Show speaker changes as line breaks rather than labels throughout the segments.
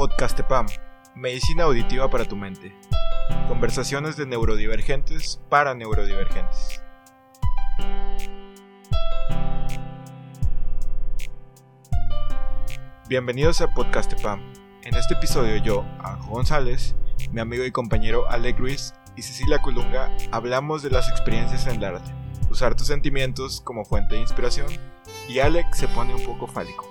Podcastepam, medicina auditiva para tu mente. Conversaciones de neurodivergentes para neurodivergentes. Bienvenidos a Podcastepam. En este episodio yo, Anjo González, mi amigo y compañero Alec Ruiz y Cecilia Colunga hablamos de las experiencias en el arte, usar tus sentimientos como fuente de inspiración y Alec se pone un poco fálico.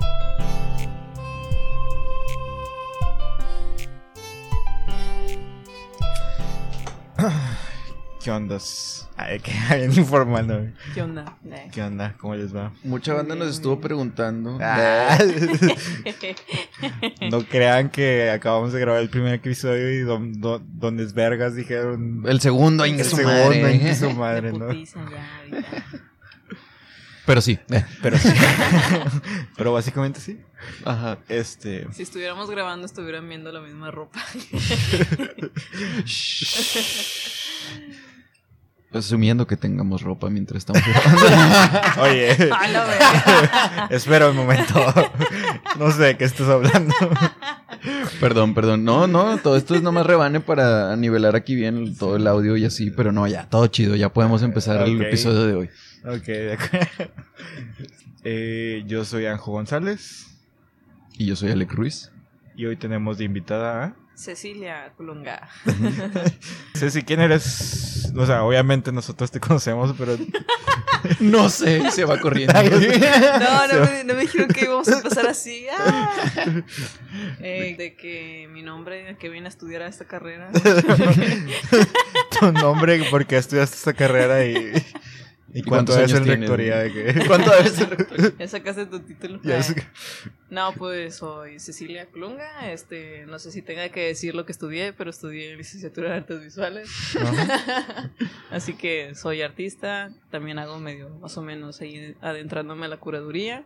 ¿Qué ondas? Ay, que alguien informando.
¿Qué onda? Eh.
¿Qué onda? ¿Cómo les va?
Mucha banda nos estuvo preguntando.
Ah. no crean que acabamos de grabar el primer episodio y don, don, donde vergas dijeron
El segundo,
el
ingue su
segundo,
madre.
ingue su madre, ¿no?
Pero sí.
Pero sí. Pero básicamente sí.
Ajá.
Este.
Si estuviéramos grabando, estuvieran viendo la misma ropa.
Asumiendo que tengamos ropa mientras estamos grabando.
Oye.
A la verga.
Espera un momento. No sé de qué estás hablando.
perdón, perdón. No, no, todo esto es nomás rebane para nivelar aquí bien todo el audio y así. Pero no, ya, todo chido. Ya podemos empezar el episodio de hoy.
Ok, de acuerdo. Eh, yo soy Anjo González
Y yo soy Alec Ruiz.
y hoy tenemos de invitada a
Cecilia Colunga.
Ceci, ¿quién eres? O sea, obviamente nosotros te conocemos, pero
No sé, se va corriendo.
No, no me, no me dijeron que íbamos a empezar así. Ah. Eh, de que mi nombre, que vine a estudiar a esta carrera.
tu nombre, porque estudiaste esta carrera y, y,
¿Y cuántos
es en rectoría de.
¿Cuánto debe ser?
Ya sacaste tu título.
Ya
Ah. No, pues soy Cecilia Colunga. Este, no sé si tenga que decir lo que estudié, pero estudié licenciatura en artes visuales. Así que soy artista, también hago medio más o menos ahí adentrándome a la curaduría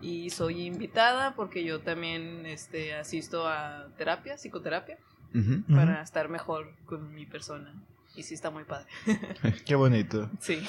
y soy invitada porque yo también este, asisto a terapia, psicoterapia, para estar mejor con mi persona. Y sí está muy padre.
Qué bonito.
Sí.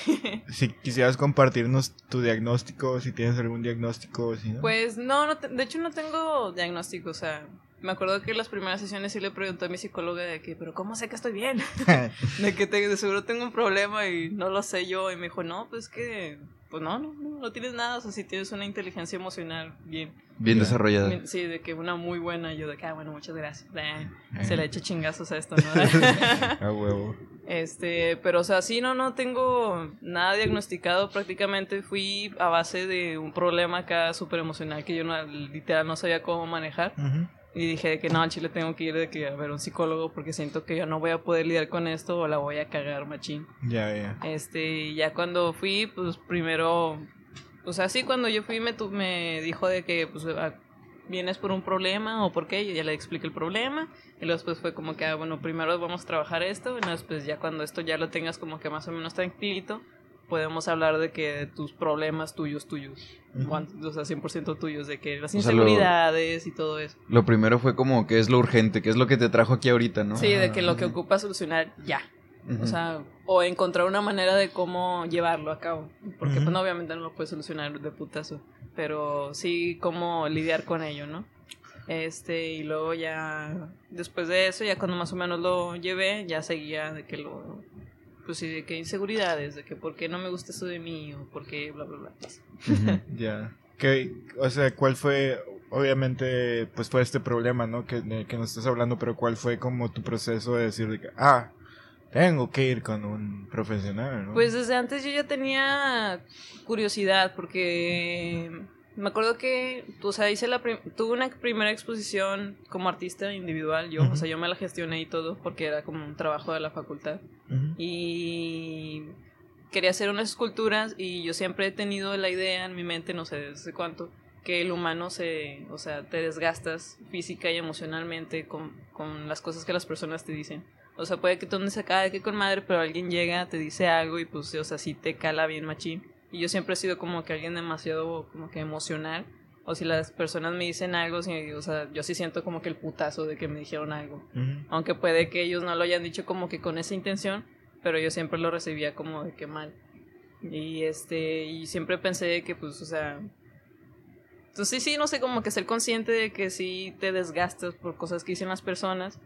Si quisieras compartirnos tu diagnóstico, si tienes algún diagnóstico, si no.
Pues no, no te- de hecho no tengo diagnóstico, o sea, me acuerdo que en las primeras sesiones sí le pregunté a mi psicóloga de que, pero ¿cómo sé que estoy bien? De que te- de seguro tengo un problema y no lo sé yo. Y me dijo, no, pues que, pues no, no, no, no tienes nada. O sea, si tienes una inteligencia emocional bien.
Bien
Ya.
desarrollada.
bien- Sí, de que una muy buena. Yo de que, ah, bueno, muchas gracias. Eh. Se le echa chingazos a esto, ¿no?
a huevo.
Este, pero, o sea, sí, no, no tengo nada diagnosticado. Prácticamente fui a base de un problema acá súper emocional que yo no, literal no sabía cómo manejar. Y dije que no, al chile tengo que ir de que a ver un psicólogo porque siento que yo no voy a poder lidiar con esto o la voy a cagar machín.
Ya, ya.
Este, ya cuando fui, pues primero, o sea, sí, cuando yo fui me, tu- me dijo de que, pues, vienes por un problema o por qué, yo ya le expliqué el problema y luego después fue como que, ah, bueno, primero vamos a trabajar esto y después ya cuando esto ya lo tengas como que más o menos tranquilito, podemos hablar de que tus problemas tuyos, tuyos,
Ujú.
o sea, 100% tuyos, de que las
O sea, lo-
inseguridades y todo eso.
Lo primero fue como que es lo urgente, que es lo que te trajo aquí ahorita, ¿no?
Sí, de que lo que ocupa solucionar ya.
Ujú.
O sea, o encontrar una manera de cómo llevarlo a cabo. Porque
Ujú.
pues no, obviamente no lo puedes solucionar de putazo. Pero sí cómo lidiar con ello, ¿no? Este, y luego ya, después de eso, ya cuando más o menos lo llevé, ya seguía de que lo, pues sí, de que inseguridades, de que por qué no me gusta eso de mí, o por qué bla, bla, bla.
Ujú.
Ya. Que, o sea, ¿cuál fue, obviamente, pues fue este problema, ¿no? Que, de que nos estás hablando, pero ¿cuál fue como tu proceso de decir, de que, ah, tengo que ir con un profesional, ¿no?
Pues desde antes yo ya tenía curiosidad porque me acuerdo que, o sea, hice la prim- tuve una primera exposición como artista individual, yo, o sea, yo me la gestioné y todo porque era como un trabajo de la facultad y quería hacer unas esculturas y yo siempre he tenido la idea en mi mente, no sé desde cuánto, que el humano se, o sea, te desgastas física y emocionalmente con, con las cosas que las personas te dicen. O sea, puede que tú andes acá de que con madre, pero alguien llega, te dice algo y pues, o sea, sí te cala bien machín. Y yo siempre he sido como que alguien demasiado como que emocional. O si las personas me dicen algo, sí, o sea, yo sí siento como que el putazo de que me dijeron algo. Aunque puede que ellos no lo hayan dicho como que con esa intención, pero yo siempre lo recibía como de que mal. Y este, y siempre pensé que pues, o sea, Entonces sí, no sé, como que ser consciente de que sí te desgastas por cosas que dicen las personas,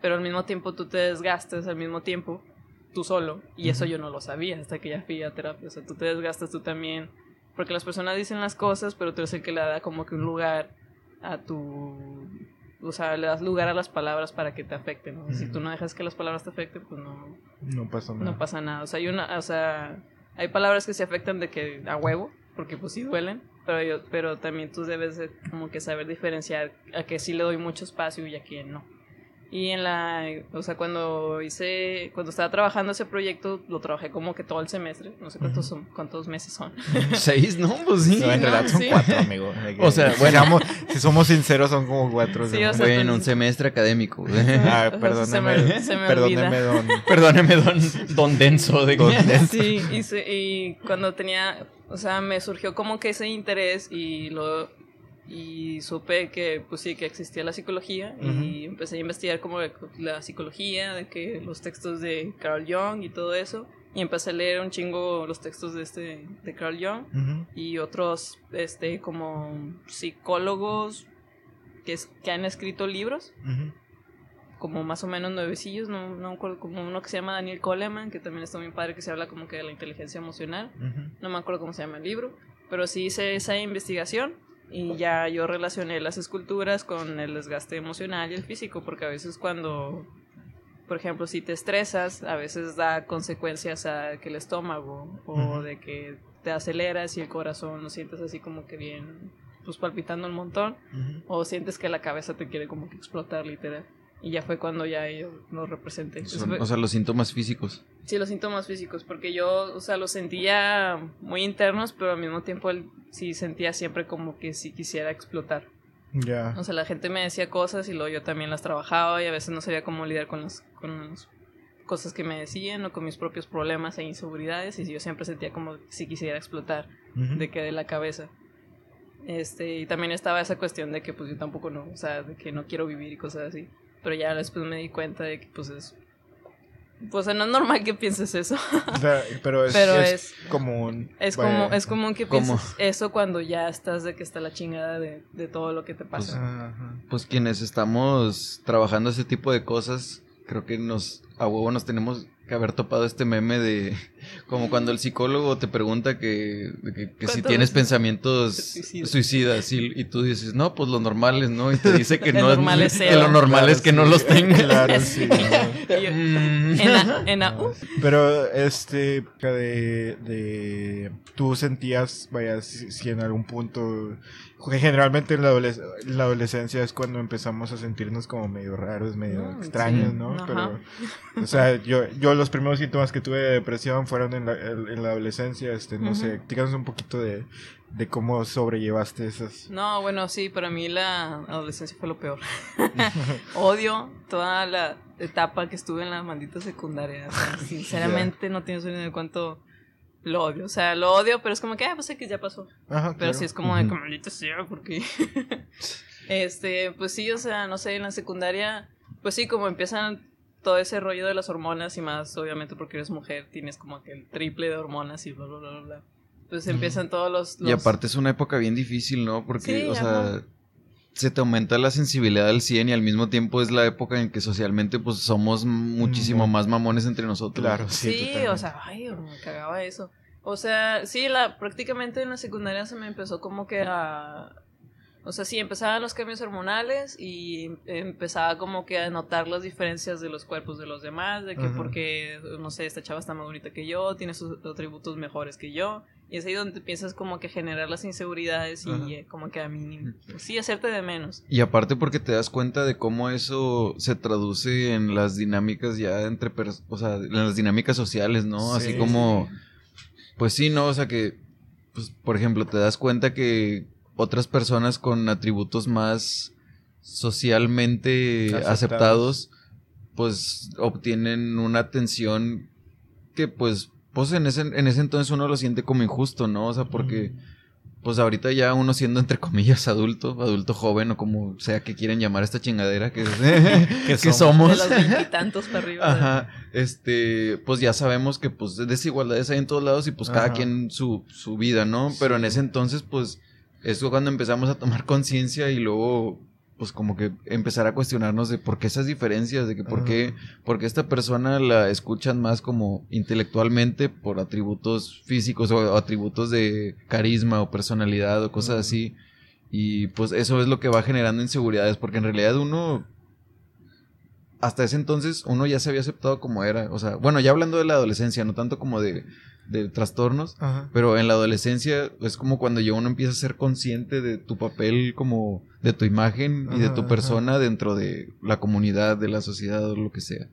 pero al mismo tiempo tú te desgastas al mismo tiempo tú solo. Y eso yo no lo sabía hasta que ya fui a terapia. O sea, tú te desgastas tú también. Porque las personas dicen las cosas, pero tú eres el que le da como que un lugar a tu... O sea, le das lugar a las palabras para que te afecten. Si tú no dejas que las palabras te afecten, pues no,
No pasa nada.
no pasa nada. O sea, hay una, o sea, hay palabras que se afectan de que a huevo, porque pues sí duelen, pero yo, pero también tú debes de como que saber diferenciar a que sí le doy mucho espacio y a quién no. Y en la, o sea, cuando hice, cuando estaba trabajando ese proyecto, lo trabajé como que todo el semestre, no sé cuántos son, cuántos meses son.
Seis, ¿no? Pues sí.
No, en realidad son
sí.
cuatro, amigo.
O sea, bueno.
si somos sinceros, son como cuatro.
Sí, o sea,
Bueno, un
pues-
semestre académico.
Ah,
Se
perdóneme,
me- se me
perdóneme, don.
Perdóneme, don, don Denso. De
Don Denso.
Sí, y, se- y cuando tenía, o sea, me surgió como que ese interés y lo y supe que pues sí que existía la psicología y empecé a investigar como la psicología, de que los textos de Carl Jung y todo eso y empecé a leer un chingo los textos de este de Carl Jung
Ujú.
y otros este como psicólogos que, es- que han escrito libros
Ujú.
como más o menos nuevecillos, no, no me acuerdo, como uno que se llama Daniel Coleman, que también está muy padre, que se habla como que de la inteligencia emocional, no me acuerdo cómo se llama el libro, pero sí hice esa investigación y ya yo relacioné las esculturas con el desgaste emocional y el físico, porque a veces cuando, por ejemplo, si te estresas, a veces da consecuencias a que el estómago o de que te aceleras y el corazón lo sientes así como que bien, pues palpitando un montón. O sientes que la cabeza te quiere como que explotar, literal. Y ya fue cuando ya yo lo representé. Eso
Son,
fue-
o sea, los síntomas físicos.
sí, los síntomas físicos, porque yo, o sea, los sentía muy internos, pero al mismo tiempo el- sí sentía siempre como que sí quisiera explotar.
Ya.
O sea, la gente me decía cosas y luego yo también las trabajaba y a veces no sabía cómo lidiar con las, con las cosas que me decían o con mis propios problemas e inseguridades y yo siempre sentía como si quisiera explotar de que de la cabeza. Este, y también estaba esa cuestión de que pues yo tampoco no, o sea, de que no quiero vivir y cosas así. Pero ya después me di cuenta de que pues es pues no es normal que pienses eso.
Pero es,
Pero
es
es-
común.
Es como es común que
¿Cómo?
pienses eso cuando ya estás de que está la chingada de, de todo lo que te pasa.
Ajá.
Pues quienes estamos trabajando ese tipo de cosas, creo que nos, a huevo nos tenemos que haber topado este meme de como cuando el psicólogo te pregunta que, de que, que si
¿Cuántas
tienes
veces
pensamientos
suicidas?
suicidas y, y tú dices, no, pues los normales, ¿no? Y te dice que
Lo
no,
normal es
que lo normal
Claro,
es que
sí.
no los
uh,
Pero, este, de, de, tú sentías, vaya, si, si en algún punto, generalmente en la, adoles- en la adolescencia es cuando empezamos a sentirnos como medio raros, medio
Mm,
extraños,
sí.
¿no?
Ajá.
Pero, o sea, yo, yo los primeros síntomas que tuve de depresión fueron en la, en la adolescencia, este, no
Ujú.
sé, díganos un poquito de, de cómo sobrellevaste esas.
No, bueno, sí, para mí la adolescencia fue lo peor. Odio toda la etapa que estuve en la maldita secundaria. O sea, sinceramente no tienes una idea de cuánto lo odio. O sea, lo odio, pero es como que, ah, pues que ya pasó.
Ajá,
Pero
claro.
sí es como de maldita sea, porque. este, pues sí, o sea, no sé, en la secundaria, pues sí, como empiezan todo ese rollo de las hormonas y más, obviamente porque eres mujer, tienes como que el triple de hormonas y bla, bla, bla, bla. Pues empiezan todos los,
Y aparte es una época bien difícil, ¿no? Porque,
Sí,
o sea. Se te aumenta la sensibilidad al 100 y al mismo tiempo es la época en que socialmente pues somos muchísimo más mamones entre nosotros.
Claro,
Sí,
sí,
o sea, ay, me cagaba eso. O sea, sí, la, prácticamente en la secundaria se me empezó como que a... O sea, sí, empezaban los cambios hormonales y empezaba como que a notar las diferencias de los cuerpos de los demás, de que
Ajá.
porque, no sé, esta chava está más bonita que yo, tiene sus atributos mejores que yo, y es ahí donde empiezas como que a generar las inseguridades y eh, como que a mí, sí, hacerte de menos.
Y aparte porque te das cuenta de cómo eso se traduce en las dinámicas ya entre, o sea, en las dinámicas sociales, ¿no? Así
Sí,
como, pues sí, ¿no? O sea que, pues, por ejemplo, te das cuenta que otras personas con atributos más socialmente
Aceptados.
aceptados, pues obtienen una atención que pues, pues en ese, en ese entonces uno lo siente como injusto, ¿no? O sea, porque... Pues ahorita ya uno siendo entre comillas adulto, adulto joven o como sea que quieren llamar a esta chingadera que, que
somos?
somos.
De los veintitantos para arriba.
Ajá, este, pues ya sabemos que pues desigualdades hay en todos lados y pues cada quien su, su vida, ¿no? Pero en ese entonces pues es cuando empezamos a tomar conciencia y luego pues como que empezar a cuestionarnos de por qué esas diferencias, de que por qué, porque esta persona la escuchan más como intelectualmente por atributos físicos o atributos de carisma o personalidad o cosas así. Y pues eso es lo que va generando inseguridades, porque en realidad uno, hasta ese entonces, uno ya se había aceptado como era. O sea, bueno, ya hablando de la adolescencia, no tanto como de de trastornos, pero en la adolescencia es como cuando ya uno empieza a ser consciente de tu papel como de tu imagen y de tu persona dentro de la comunidad, de la sociedad o lo que sea.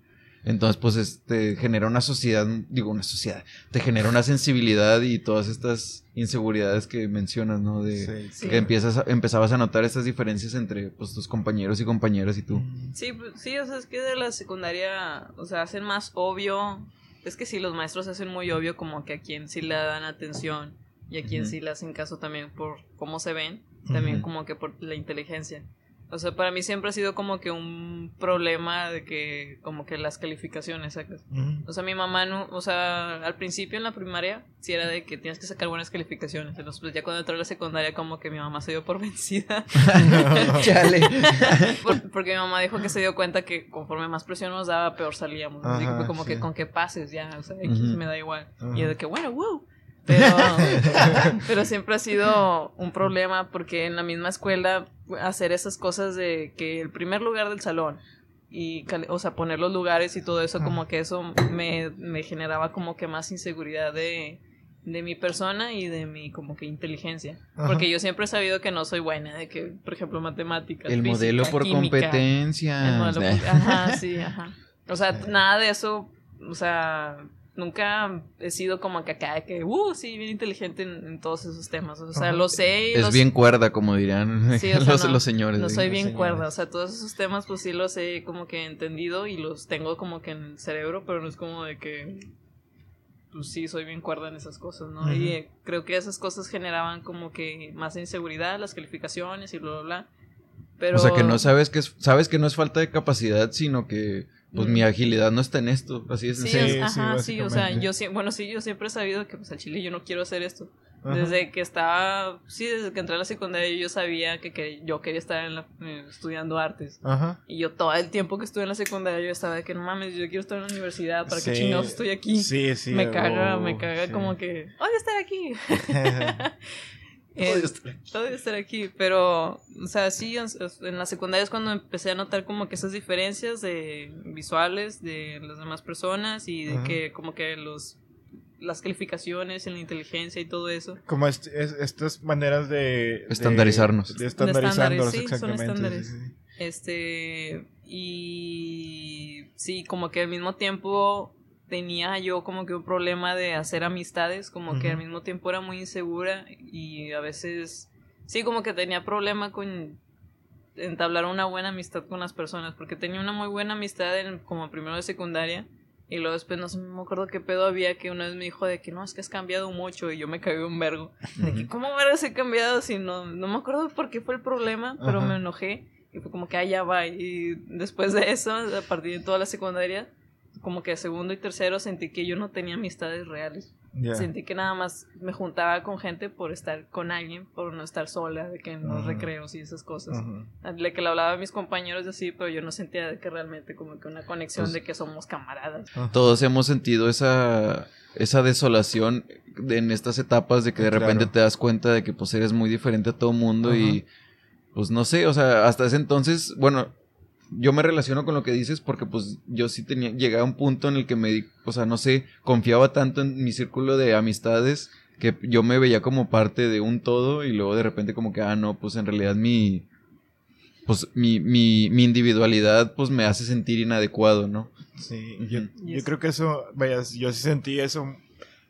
Entonces, pues, este, genera una sociedad, digo, una sociedad, te genera una sensibilidad y todas estas inseguridades que mencionas, ¿no? De que empiezas empezabas a notar estas diferencias entre, pues, tus compañeros y compañeras y tú.
Sí, pues, sí, o sea, es que de la secundaria, o sea, hacen más obvio es que sí, los maestros hacen muy obvio como que a quien sí le dan atención y a quien sí le hacen caso también por cómo se ven, también como que por la inteligencia. O sea, para mí siempre ha sido como que un problema de que, como que las calificaciones sacas. O sea, mi mamá no, o sea, al principio en la primaria sí era de que tienes que sacar buenas calificaciones. Entonces, pues ya cuando entró a la secundaria, como que mi mamá se dio por vencida. Chale. porque mi mamá dijo que se dio cuenta que conforme más presión nos daba, peor salíamos. como que con que pases ya, o sea, X me da igual. Y de que, bueno, wow. Pero, pero siempre ha sido un problema porque en la misma escuela hacer esas cosas de que el primer lugar del salón y, o sea, poner los lugares y todo eso, como que eso me, me generaba como que más inseguridad de, de mi persona y de mi como que inteligencia. Porque yo siempre he sabido que no soy buena, de que, por ejemplo, matemáticas.
El modelo por competencia.
ajá, sí, ajá. O sea, nada de eso, o sea, nunca he sido como que acá, que, uh, sí, bien inteligente en, todos esos temas. O sea, lo sé.
Es bien cuerda, como dirán los, señores.
No soy bien cuerda. O sea, todos esos temas, pues sí los he como que entendido y los tengo como que en el cerebro, pero no es como de que. Pues sí, soy bien cuerda en esas cosas, ¿no? Y eh, creo que esas cosas generaban como que más inseguridad, las calificaciones y bla, bla, bla. Pero...
O sea, que no sabes que es, sabes que no es falta de capacidad, sino que pues mi agilidad no está en esto, así es.
Sí, sí, ajá, sí, o sea, yo bueno, sí, yo siempre he sabido que pues al chile yo no quiero hacer esto. Desde que estaba, sí, desde que entré a la secundaria yo sabía que, yo quería estar en la, eh, estudiando artes. Ajá. Y yo todo el tiempo que estuve en la secundaria yo estaba de que no mames, yo quiero estar en la universidad, ¿para qué chingados estoy aquí? Sí, sí. Me caga, me caga como que, odio estar aquí. Eh, estar aquí, pero, o sea, sí, en la secundaria es cuando empecé a notar como que esas diferencias de visuales de las demás personas y de que como que los las calificaciones en la inteligencia y todo eso.
Como estas maneras de...
Estandarizarnos.
De, estandarizarnos, exactamente. Son estándares.
Este, y sí, como que al mismo tiempo tenía yo como que un problema de hacer amistades, como que al mismo tiempo era muy insegura y a veces sí como que tenía problema con entablar una buena amistad con las personas, porque tenía una muy buena amistad en, como primero de secundaria y luego después no sé, me acuerdo qué pedo había que una vez me dijo de que no, es que has cambiado mucho y yo me caí un vergo. De que, ¿cómo vergas he cambiado si no, no me acuerdo por qué fue el problema, pero me enojé y fue como que, allá va. Y después de eso, a partir de toda la secundaria, como que segundo y tercero sentí que yo no tenía amistades reales. Sentí que nada más me juntaba con gente por estar con alguien, por no estar sola, de que en los recreos y esas cosas. De que le hablaba a mis compañeros y así, pero yo no sentía de que realmente como que una conexión pues de que somos camaradas.
Todos hemos sentido esa, esa desolación en estas etapas de que de repente te das cuenta de que pues eres muy diferente a todo mundo y pues no sé, o sea, hasta ese entonces, bueno, yo me relaciono con lo que dices porque pues yo sí tenía, llegué a un punto en el que me, o sea, no sé, confiaba tanto en mi círculo de amistades que yo me veía como parte de un todo y luego de repente como que, ah, no, pues en realidad mi, pues mi, mi, mi individualidad pues me hace sentir inadecuado, ¿no?
Sí, yo, yo creo que eso, vaya, yo sí sentí eso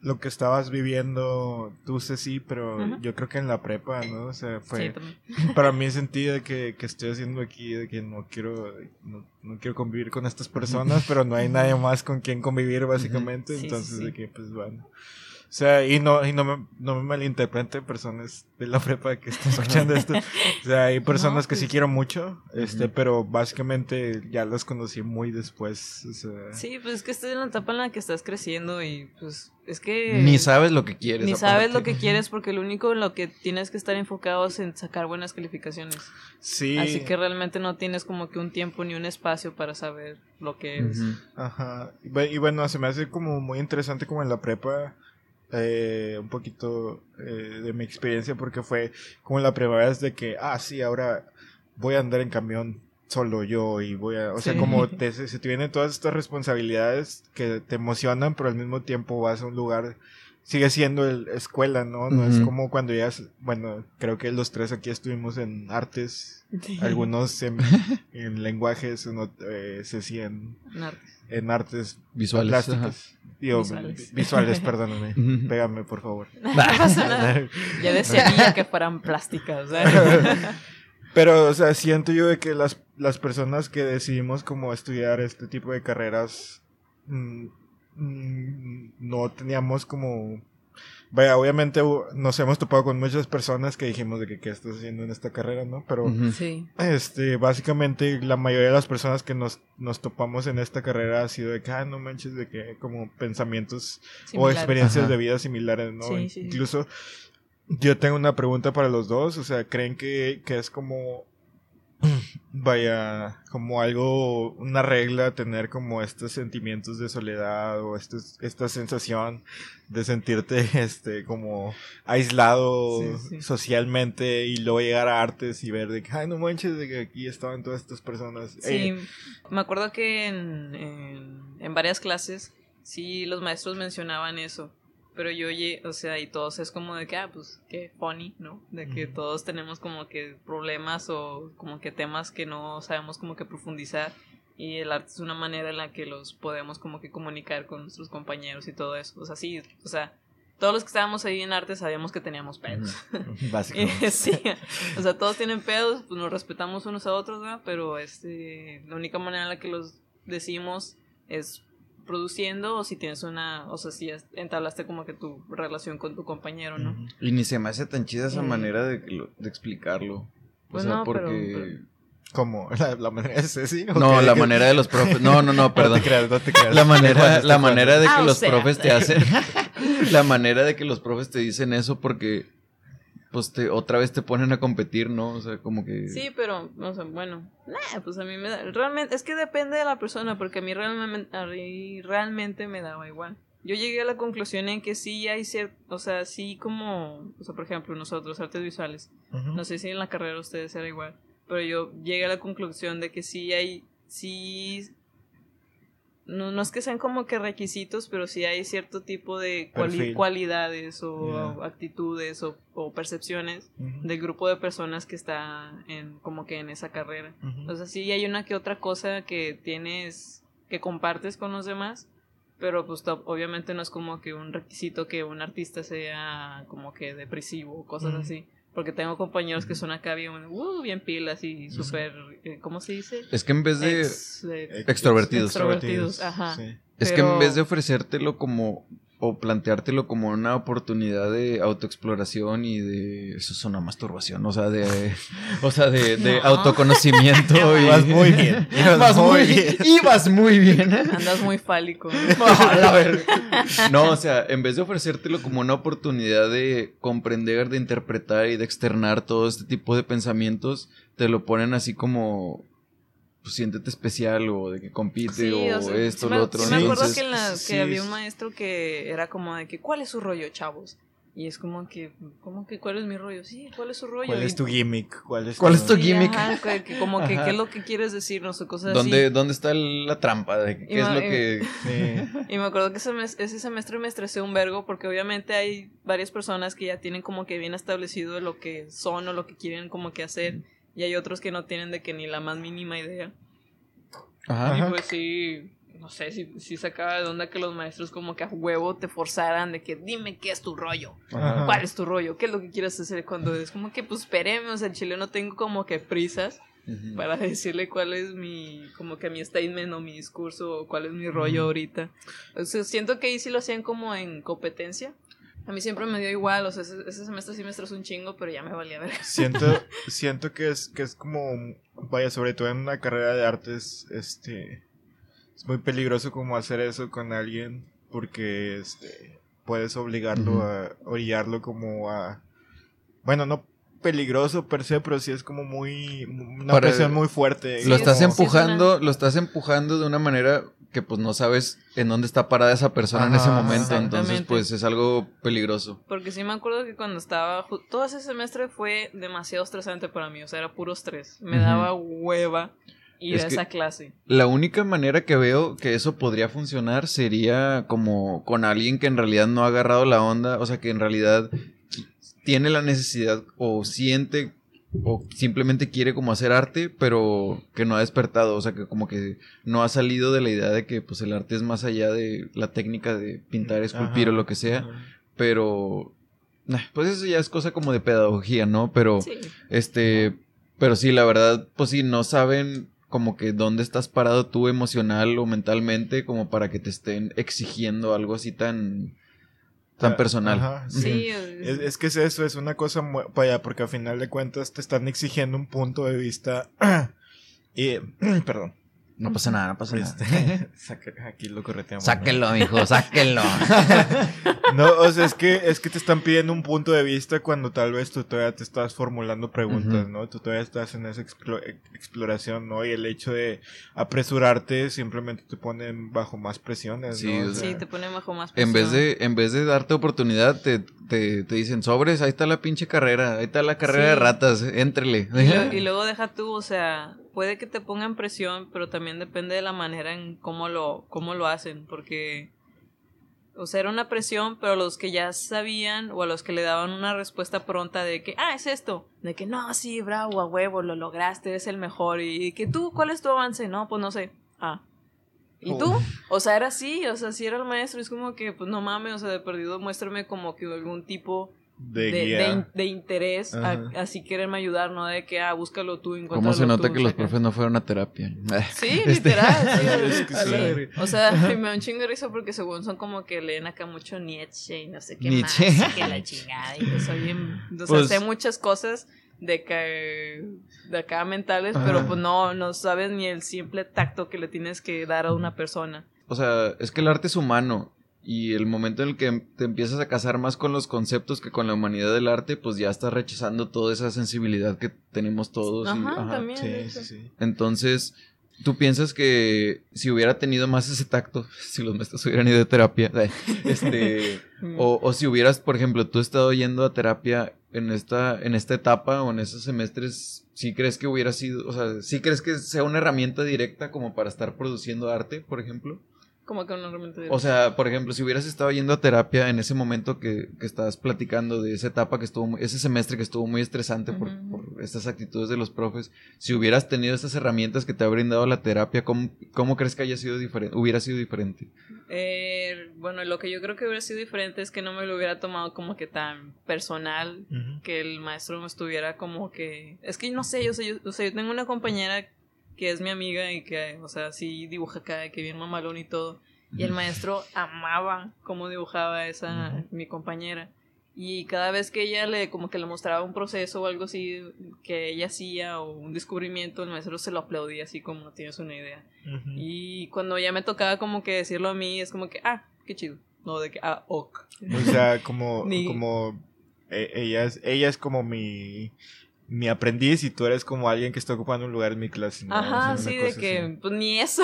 lo que estabas viviendo tú, sí, pero yo creo que en la prepa, ¿no? O sea, fue para mí sentido de que, que, estoy haciendo aquí, de que no quiero, no, quiero convivir con estas personas, pero no hay nadie más con quien convivir, básicamente, entonces de que, pues bueno. O sea, y no, y no me, no me malinterpreten personas de la prepa que están escuchando esto. O sea, hay personas
No,
que sí
pues-
quiero mucho, este, pero básicamente ya las conocí muy después. O sea,
Sí, pues es que estás en la etapa en la que estás creciendo y pues es que...
Ni sabes lo que quieres.
Ni sabes
aparte.
lo que quieres porque lo único en lo que tienes que estar enfocado es en sacar buenas calificaciones.
sí.
Así que realmente no tienes como que un tiempo ni un espacio para saber lo que.
Ujú.
Ajá. Y bueno, se me hace como muy interesante como en la prepa. Eh, un poquito eh, de mi experiencia porque fue como la primera vez de que, ah, sí, ahora voy a andar en camión solo yo y voy a, o sea, como te, se te vienen todas estas responsabilidades que te emocionan, pero al mismo tiempo vas a un lugar, sigue siendo el escuela, ¿no? No es como cuando ya, bueno, creo que los tres aquí estuvimos en artes, algunos en, en lenguajes, en, eh, Ceci en,
En artes.
en artes
Visuales.
Digo,
Visuales.
visuales, perdóname. Pégame, por favor.
No pasa nada. Ya desearía que fueran plásticas. ¿sabes?
Pero, o sea, siento yo de que las, las personas que decidimos como estudiar este tipo de carreras mm, mm, no teníamos como... Vaya, obviamente nos hemos topado con muchas personas que dijimos de que qué estás haciendo en esta carrera, ¿no? Pero.
Sí.
este, básicamente la mayoría de las personas que nos, nos topamos en esta carrera ha sido de que, ah, no manches, de que como pensamientos o experiencias
Ajá.
de vida similares, ¿no?
Sí, sí, sí.
Incluso yo tengo una pregunta para los dos, o sea, ¿creen que, que es como, vaya, como algo, una regla tener como estos sentimientos de soledad o estos, esta sensación de sentirte, este, como aislado
Sí, sí.
socialmente y luego llegar a artes y ver de que, ay, no manches, de que aquí estaban todas estas personas.
Sí,
Eh,
me acuerdo que en, en, en varias clases sí los maestros mencionaban eso, pero yo, lle- o sea, y todos es como de que, ah, pues, qué funny, ¿no? De que todos tenemos como que problemas o como que temas que no sabemos como que profundizar y el arte es una manera en la que los podemos como que comunicar con nuestros compañeros y todo eso. O sea, sí, o sea, todos los que estábamos ahí en arte sabíamos que teníamos pedos.
Básicamente.
sí, o sea, todos tienen pedos, pues nos respetamos unos a otros, ¿verdad? Pero este, la única manera en la que los decimos es produciendo o si tienes una, o sea, si es- entablaste como que tu relación con tu compañero, ¿no?
Y ni se me hace tan chida esa
Eh.
manera de, que lo- de explicarlo. O
Pues
sea,
no,
porque...
pero-
¿Cómo? ¿La, la manera de Ceci? ¿O
No,
qué?
la manera de los profes... No, no, no,
No
perdón.
te creas, no te creas.
La manera, la manera de que
Ah,
los
sea.
profes te hacen... la manera de que los profes te dicen eso porque... Pues te, otra vez te ponen a competir, ¿no? O sea, como que...
Sí, pero, o sea, bueno, nah, pues a mí me da, realmente, es que depende de la persona, porque a mí realmente, a mí realmente me daba igual. Yo llegué a la conclusión en que sí hay cierto, o sea, sí como, o sea, por ejemplo, nosotros, artes visuales, no sé si en la carrera ustedes era igual, pero yo llegué a la conclusión de que sí hay, sí, no, no es que sean como que requisitos, pero sí hay cierto tipo de cuali- cualidades o actitudes o, o percepciones del grupo de personas que está en como que en esa carrera. O sea, sí hay una que otra cosa que tienes que compartes con los demás, pero pues obviamente no es como que un requisito que un artista sea como que depresivo o cosas así. Porque tengo compañeros que son acá bien, uh, bien pilas y súper, eh, ¿cómo se dice?
Es que en vez de...
Ex- eh,
Ex-
Extrovertidos.
Extrovertidos, ajá.
Sí.
Es que en vez de ofrecértelo como o planteártelo como una oportunidad de autoexploración y de eso es una masturbación, o sea, de o sea, de, de
No.
autoconocimiento y
Ibas muy bien, ibas
Ibas
muy bien.
Ibas muy bien.
Andas muy fálico.
Verga. No, o sea, en vez de ofrecértelo como una oportunidad de comprender, de interpretar y de externar todo este tipo de pensamientos, te lo ponen así como pues siéntete especial o de que compite
Sí,
o,
o sea,
esto,
sí
lo otro.
sí me acuerdo
Entonces,
que, en la- que
sí,
había un maestro que era como de que, ¿cuál es su rollo, chavos? Y es como que, ¿cómo que cuál es mi rollo? Sí, ¿cuál es su rollo?
¿Cuál
Y-
es tu gimmick? ¿Cuál es
¿Cuál es tu
Sí,
gimmick?
ajá, que- como que,
Ajá.
¿qué es lo que quieres decirnos? O cosas
¿Dónde,
así.
¿Dónde está la trampa? De qué
Y
es lo
y-
que...
Sí.
Y me acuerdo que ese, mes- ese semestre me estresé un vergo porque obviamente hay varias personas que ya tienen como que bien establecido lo que son o lo que quieren como que hacer y hay otros que no tienen de que ni la más mínima idea.
Ajá.
Y pues sí, no sé, si si sacaba de onda que los maestros como que a huevo te forzaran de que dime qué es tu rollo,
Ajá.
cuál es tu rollo, qué es lo que quieres hacer cuando es como que pues espéreme, o sea, el chile no tengo como que prisas
Ujú.
para decirle cuál es mi, como que mi statement o mi discurso o cuál es mi rollo
Ujú.
ahorita. O sea, siento que ahí sí lo hacían como en competencia, A mí siempre me dio igual, o sea, ese, ese semestre sí me estresó un chingo, pero ya me valía ver.
Siento, siento que es, que es como, vaya, sobre todo en una carrera de artes, este, es muy peligroso como hacer eso con alguien porque, este, puedes obligarlo a, orillarlo como a, bueno, no peligroso per se, pero sí es como muy, una
Para-
presión muy fuerte.
lo estás
sí,
empujando,
es una-
lo estás empujando de una manera que pues no sabes en dónde está parada esa persona en ese momento, entonces pues es algo peligroso.
Porque sí me acuerdo que cuando estaba. Todo ese semestre fue demasiado estresante para mí, o sea, era puro estrés. Me daba hueva ir
Es
a esa clase.
La única manera que veo que eso podría funcionar sería como con alguien que en realidad no ha agarrado la onda, o sea, que en realidad tiene la necesidad o siente o simplemente quiere como hacer arte, pero que no ha despertado, o sea, que como que no ha salido de la idea de que pues el arte es más allá de la técnica de pintar, esculpir
Ajá,
o lo que sea,
ajá.
pero nah, pues eso ya es cosa como de pedagogía, ¿no? Pero
Sí.
este, pero sí, la verdad, pues sí, no saben como que dónde estás parado tú emocional o mentalmente como para que te estén exigiendo algo así tan tan personal.
ajá, sí.
Sí,
Es, es que es eso, es una cosa muy... Vaya, porque al final de cuentas te están exigiendo un punto de vista... y... perdón.
No pasa nada, no pasa
Este,
nada.
saca- aquí lo correteamos. ¿no?
Sáquenlo, mijo, sáquenlo.
No, o sea, es que, es que te están pidiendo un punto de vista cuando tal vez tú todavía te estás formulando preguntas. ¿no? Tú todavía estás en esa explo- exploración, ¿no? Y el hecho de apresurarte simplemente te pone bajo más presiones,
Sí,
¿no?
o
sí, te pone bajo más
En vez
presión.
de, en vez de darte oportunidad, te, te, te dicen, sobres, ahí está la pinche carrera, ahí está la carrera
Sí.
de ratas, éntrele.
Y, lo- y luego deja tú, o sea, puede que te pongan presión, pero también depende de la manera en cómo lo, cómo lo hacen, porque, o sea, era una presión, pero los que ya sabían o a los que le daban una respuesta pronta de que, ah, es esto, de que no, sí, bravo, a huevo, lo lograste, eres el mejor, y que tú, ¿cuál es tu avance? No, pues no sé, ah. ¿Y tú? O sea, era así, o sea, si era el maestro, es como que, pues no mames, o sea, de perdido muéstrame como que algún tipo
De,
de,
guía.
de in- de interés a- así quererme ayudar, no de que, ah, búscalo tú,
¿Cómo
encuéntralo
se nota
tú,
que los profes no fueron a terapia?
Sí,
Este-
literal. sí,
Es que
sí.
sí.
O sea, me da un chingo de risa porque según son como que leen acá mucho Nietzsche y no sé qué
Nietzsche.
más, que la chingada, y que soy bien... O sea,
Pues-
sé muchas cosas de que de acá mentales,
Ajá.
pero pues no, no sabes ni el simple tacto que le tienes que dar a una persona.
O sea, es que el arte es humano. Y el momento en el que te empiezas a casar más con los conceptos que con la humanidad del arte, pues ya estás rechazando toda esa sensibilidad que tenemos todos. y-
Ajá, también. de
Sí,
hecho.
sí, sí.
Entonces, ¿tú piensas que si hubiera tenido más ese tacto, si los maestros hubieran ido a terapia, este, o, o si hubieras, por ejemplo, tú estado yendo a terapia en esta, en esta etapa o en esos semestres, ¿sí crees que hubiera sido, o sea, sí crees que sea una herramienta directa como para estar produciendo arte, por ejemplo?
Como que una herramienta de-
O sea, por ejemplo, si hubieras estado yendo a terapia en ese momento que, que estabas platicando de esa etapa que estuvo, muy- ese semestre que estuvo muy estresante por, por estas actitudes de los profes, si hubieras tenido estas herramientas que te ha brindado la terapia, ¿cómo, cómo crees que haya sido diferente, hubiera sido diferente?
Eh, bueno, lo que yo creo que hubiera sido diferente es que no me lo hubiera tomado como que tan personal, que el maestro me estuviera como que... Es que no sé, yo, sé, yo, o sea, yo tengo una compañera que es mi amiga y que, o sea, sí dibuja acá, que bien mamalón y todo. Y el maestro amaba cómo dibujaba esa, mi compañera. Y cada vez que ella le, como que le mostraba un proceso o algo así que ella hacía o un descubrimiento, el maestro se lo aplaudía así como tienes una idea. Y cuando ya me tocaba como que decirlo a mí, es como que, ah, qué chido. No, de que, ah, ok.
O sea, como,
Ni-
como eh, ella, es, ella es como mi, mi aprendiz y tú eres como alguien que está ocupando un lugar en mi clase. ¿no? O
Ajá,
sea,
sí, de que,
así.
pues ni eso.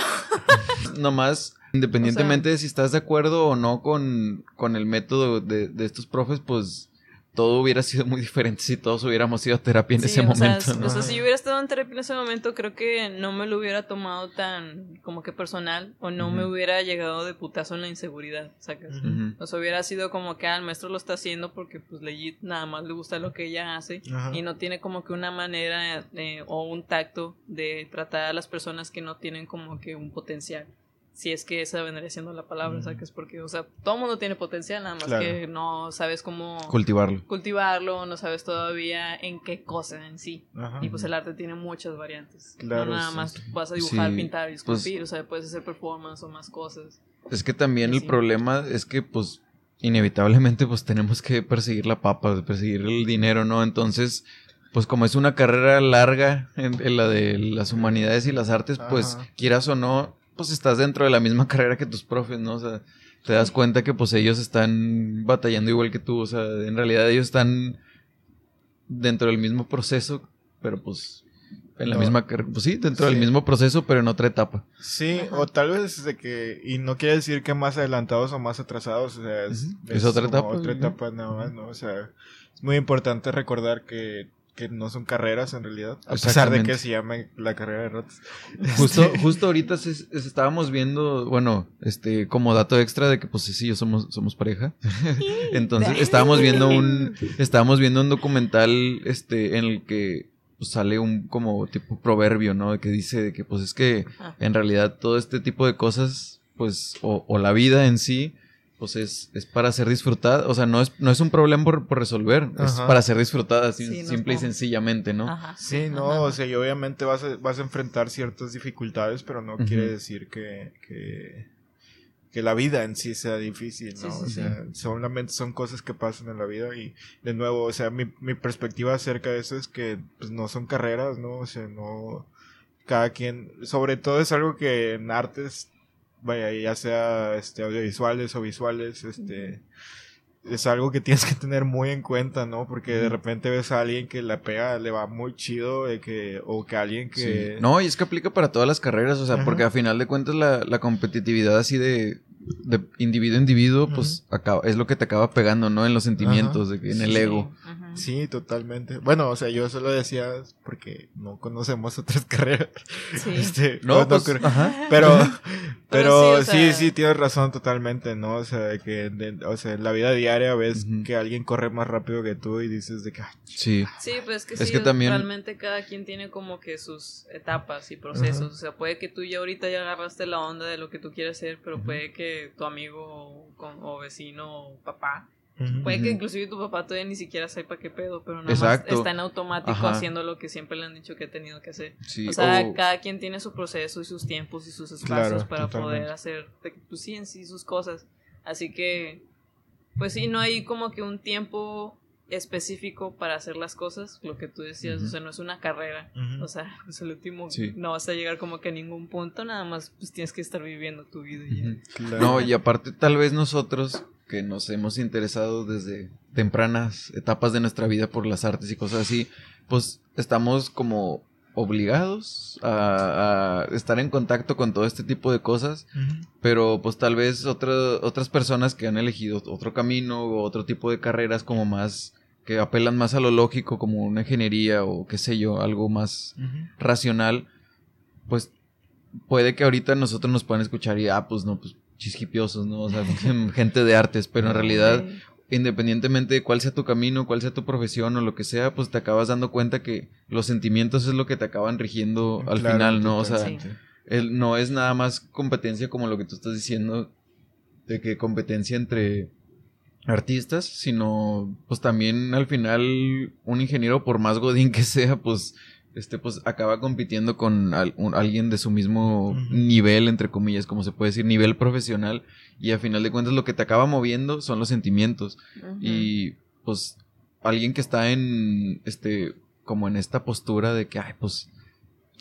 Nomás, independientemente de si estás de acuerdo o no con, con el método de, de estos profes, pues todo hubiera sido muy diferente si todos hubiéramos ido a terapia en
Sí,
ese
o sea,
momento.
s-
¿no?
O sea, si yo hubiera estado en terapia en ese momento, creo que no me lo hubiera tomado tan como que personal o no me hubiera llegado de putazo en la inseguridad, ¿sacas? O sea, hubiera sido como que ah, el maestro lo está haciendo porque pues legit nada más le gusta lo que ella hace y no tiene como que una manera eh, o un tacto de tratar a las personas que no tienen como que un potencial. Si es que esa vendría siendo la palabra,
Ujú.
¿sabes? Porque, o sea, todo mundo tiene potencial, nada más
Claro.
que no sabes cómo
Cultivarlo.
cultivarlo, no sabes todavía en qué cosa en sí.
Ajá.
Y pues el arte tiene muchas variantes.
Claro,
no nada
sí.
más vas a dibujar,
Sí,
pintar y
pues-
esculpir, o sea, puedes hacer performance o más cosas.
Es que también
Y
el
sí.
problema es que, pues, inevitablemente pues tenemos que perseguir la papa, perseguir el dinero, ¿no? Entonces, pues como es una carrera larga en, la de las humanidades y las artes, pues quieras o no, pues estás dentro de la misma carrera que tus profes, ¿no? O sea, te das cuenta que pues ellos están batallando igual que tú, o sea, en realidad ellos están dentro del mismo proceso, pero pues en la misma carrera, pues sí, dentro del mismo proceso, pero en otra etapa.
Sí, o tal vez de que, y no quiere decir que más adelantados o más atrasados, o sea, es,
otra etapa.
Otra etapa nada más, ¿no? O sea, es muy importante recordar que que no son carreras en realidad, a pesar de que se llame la carrera de rotas.
Justo, justo ahorita estábamos viendo, bueno, este, como dato extra de que pues sí, yo somos, somos pareja. Entonces, estábamos viendo un, estábamos viendo un documental, este, en el que pues, sale un como tipo proverbio, ¿no? Que dice que pues es que en realidad todo este tipo de cosas, pues, o, o la vida en sí, pues es, es para ser disfrutada. O sea, no es, no es un problema por, resolver, es para ser disfrutada simple y sencillamente, ¿no?
sí, no, o sea, y obviamente vas a, vas a enfrentar ciertas dificultades, pero no quiere decir que, que, la vida en sí sea difícil, ¿no? o sea, solamente son cosas que pasan en la vida y de nuevo, o sea, mi, mi perspectiva acerca de eso es que pues, no son carreras, ¿no? O sea, no cada quien, sobre todo es algo que en artes vaya, ya sea este, audiovisuales o visuales, este, es algo que tienes que tener muy en cuenta, ¿no? Porque de repente ves a alguien que la pega, le va muy chido, de que, o que alguien que...
No, y es que aplica para todas las carreras, o sea, porque a final de cuentas la, la competitividad así de, de individuo a individuo, pues acaba, es lo que te acaba pegando, ¿no? En los sentimientos, de, en el ego.
Sí, totalmente. Bueno, o sea, yo solo decía porque no conocemos otras carreras. Sí. Este, no, pues, pero, pero, sí, sí, tienes razón totalmente, ¿no? O sea, que, o sea, en la vida diaria ves que alguien corre más rápido que tú y dices de que,
sí.
Sí, pues que es que también... realmente cada quien tiene como que sus etapas y procesos. O sea, puede que tú ya ahorita ya agarraste la onda de lo que tú quieres hacer, pero puede que tu amigo o vecino o papá Puede que inclusive tu papá todavía ni siquiera sepa qué pedo, pero nada más está en automático haciendo lo que siempre le han dicho que ha tenido que hacer. o sea, cada quien tiene su proceso y sus tiempos y sus espacios para poder hacer, pues sí, en sí sus cosas. Así que, pues sí, no hay como que un tiempo específico para hacer las cosas, lo que tú decías, o sea, no es una carrera, o sea, pues el último no vas a llegar como que a ningún punto, nada más pues tienes que estar viviendo tu vida. Y
No, y aparte tal vez nosotros que nos hemos interesado desde tempranas etapas de nuestra vida por las artes y cosas así, pues estamos como obligados a, estar en contacto con todo este tipo de cosas, pero pues tal vez otras personas que han elegido otro camino o otro tipo de carreras como más que apelan más a lo lógico como una ingeniería o qué sé yo, algo más racional, pues puede que ahorita nosotros nos puedan escuchar y ah, pues no, pues chisquipiosos, ¿no? O sea, gente de artes, pero en realidad, independientemente de cuál sea tu camino, cuál sea tu profesión o lo que sea, pues te acabas dando cuenta que los sentimientos es lo que te acaban rigiendo al final, ¿no? O sea, no es nada más competencia como lo que tú estás diciendo, de que competencia entre artistas, sino pues también al final un ingeniero, por más godín que sea, pues este pues acaba compitiendo con alguien de su mismo nivel, entre comillas, como se puede decir, nivel profesional, y a final de cuentas lo que te acaba moviendo son los sentimientos. Y pues alguien que está en este como en esta postura de que ay, pues